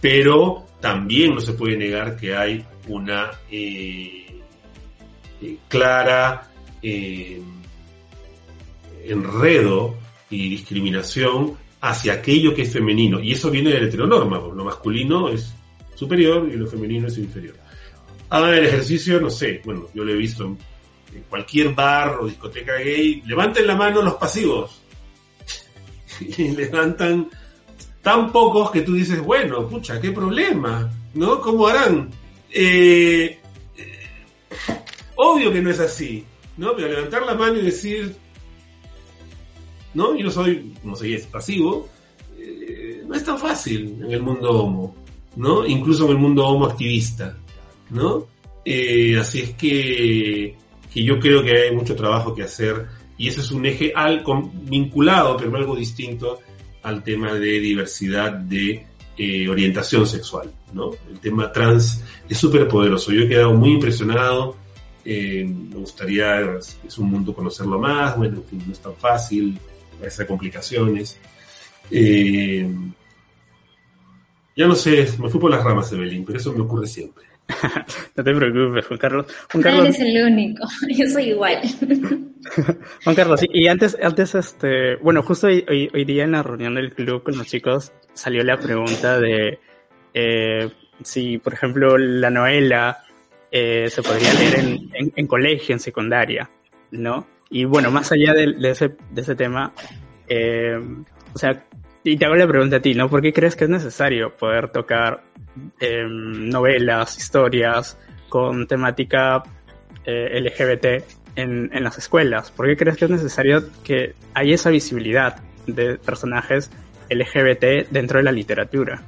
pero también no se puede negar que hay una eh, eh, clara eh, enredo y discriminación hacia aquello que es femenino. Y eso viene de la heteronorma, lo masculino es superior y lo femenino es inferior hagan el ejercicio, no sé, bueno, yo lo he visto en, cualquier bar o discoteca gay, levanten la mano los pasivos. y levantan tan pocos que tú dices, bueno, pucha, qué problema, ¿no? ¿Cómo harán? Eh, obvio que no es así, ¿no? Pero levantar la mano y decir, ¿no? Yo soy, no soy pasivo, eh, no es tan fácil en el mundo homo, ¿no? Incluso en el mundo homo activista. ¿No? Eh, así es que, que, yo creo que hay mucho trabajo que hacer y ese es un eje al, vinculado, pero algo distinto, al tema de diversidad de eh, orientación sexual, ¿no? El tema trans es súper poderoso. Yo he quedado muy impresionado. Eh, me gustaría, es un mundo conocerlo más, bueno, no es tan fácil, hay complicaciones. ya no sé, me fui por las ramas de Belín, pero eso me ocurre siempre. no te preocupes, Juan Carlos. Juan Carlos... eres el único, yo soy igual. Juan Carlos, y antes, antes este, bueno, justo hoy, hoy, día en la reunión del club con los chicos salió la pregunta de eh, si, por ejemplo, la novela eh, se podría leer en, en, colegio, en secundaria, ¿no? Y bueno, más allá de, de, ese, de ese tema, eh, o sea, y te hago la pregunta a ti, ¿no? ¿Por qué crees que es necesario poder tocar em, novelas, historias con temática eh, LGBT en, en, las escuelas? ¿Por qué crees que es necesario que haya esa visibilidad de personajes LGBT dentro de la literatura?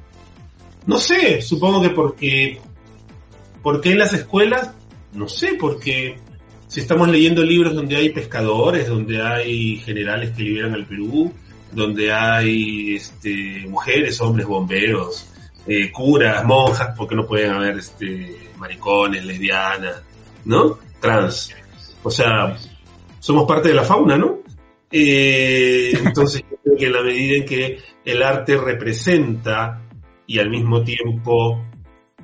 No sé, supongo que porque... ¿Por qué en las escuelas? No sé, porque si estamos leyendo libros donde hay pescadores, donde hay generales que liberan al Perú, donde hay este, mujeres, hombres, bomberos, eh, curas, monjas, porque no pueden haber este, maricones, lesbianas, ¿no? Trans. O sea, somos parte de la fauna, ¿no? Eh, entonces, yo creo que en la medida en que el arte representa y al mismo tiempo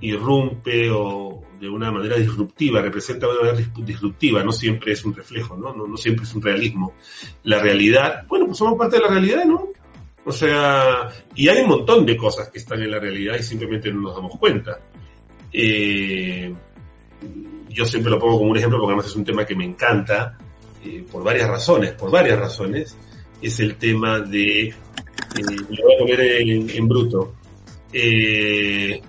irrumpe o de una manera disruptiva, representa de una manera disruptiva, no siempre es un reflejo, ¿no? No, no siempre es un realismo. La realidad, bueno, pues somos parte de la realidad, ¿no? O sea, y hay un montón de cosas que están en la realidad y simplemente no nos damos cuenta. Eh, yo siempre lo pongo como un ejemplo porque además es un tema que me encanta, eh, por varias razones, por varias razones, es el tema de, eh, lo voy a poner en, en bruto, eh,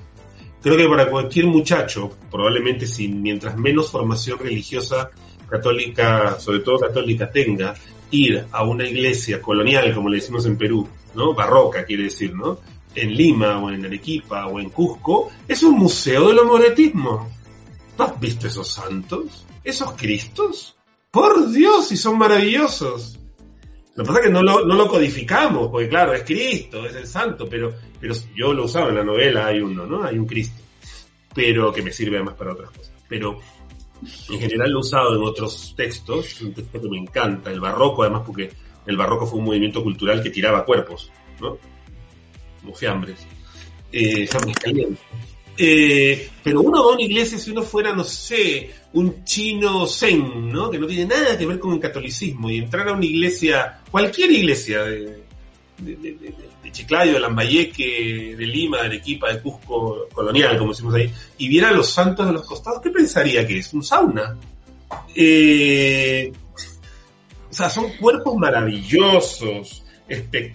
creo que para cualquier muchacho, probablemente sin, mientras menos formación religiosa católica, sobre todo católica, tenga, ir a una iglesia colonial, como le decimos en Perú, ¿no? Barroca quiere decir, ¿no? En Lima o en Arequipa o en Cusco, es un museo del homoretismo. ¿No has visto esos santos? ¿Esos cristos? Por Dios, y son maravillosos. Lo que pasa es que no lo, no lo codificamos, porque claro, es Cristo, es el santo, pero, pero yo lo usaba en la novela, hay uno, ¿no? Hay un Cristo. Pero que me sirve además para otras cosas. Pero en general lo he usado en otros textos, un texto que me encanta, el barroco, además porque el barroco fue un movimiento cultural que tiraba cuerpos, ¿no? Como fiambres. Eh, fiambres. Eh, pero uno una iglesia si uno fuera, no sé, un chino zen, ¿no? Que no tiene nada que ver con el catolicismo y entrar a una iglesia, cualquier iglesia de Chiclayo, de Lambayeque, de Lima, de Arequipa, de Cusco, colonial, como decimos ahí, y viera a los santos de los costados, ¿qué pensaría que es? Un sauna. Eh, o sea, son cuerpos maravillosos,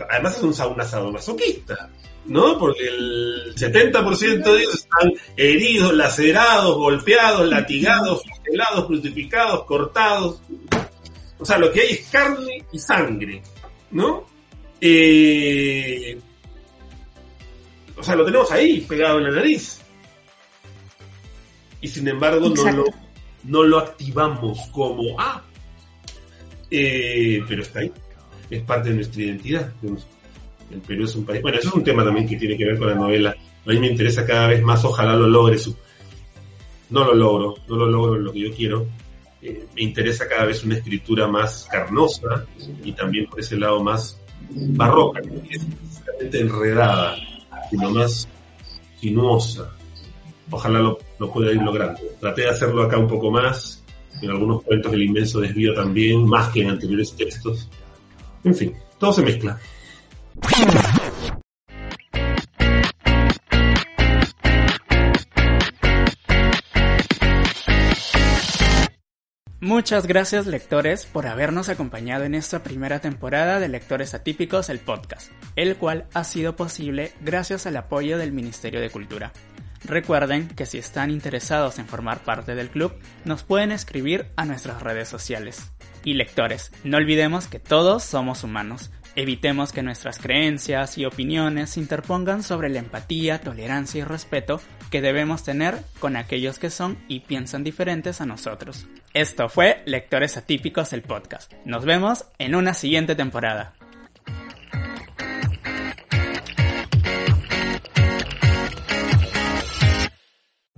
además es un sauna sadomasoquista. ¿No? Porque el 70% de ellos están heridos, lacerados, golpeados, latigados, flagelados, crucificados, cortados. O sea, lo que hay es carne y sangre, ¿no? Eh, o sea, lo tenemos ahí, pegado en la nariz. Y sin embargo, no lo, no lo, activamos como, ah, eh, pero está ahí. Es parte de nuestra identidad, de nuestra el Perú es un país. Bueno, eso es un tema también que tiene que ver con la novela. A mí me interesa cada vez más, ojalá lo logre. Su... No lo logro, no lo logro lo que yo quiero. Eh, me interesa cada vez una escritura más carnosa y también por ese lado más barroca, es necesariamente enredada, sino más sinuosa. Ojalá lo, lo pueda ir logrando. Traté de hacerlo acá un poco más, en algunos cuentos del inmenso desvío también, más que en anteriores textos. En fin, todo se mezcla. Muchas gracias lectores por habernos acompañado en esta primera temporada de Lectores Atípicos, el podcast, el cual ha sido posible gracias al apoyo del Ministerio de Cultura. Recuerden que si están interesados en formar parte del club, nos pueden escribir a nuestras redes sociales. Y lectores, no olvidemos que todos somos humanos Evitemos que nuestras creencias y opiniones se interpongan sobre la empatía, tolerancia y respeto que debemos tener con aquellos que son y piensan diferentes a nosotros. Esto fue Lectores Atípicos el podcast. Nos vemos en una siguiente temporada.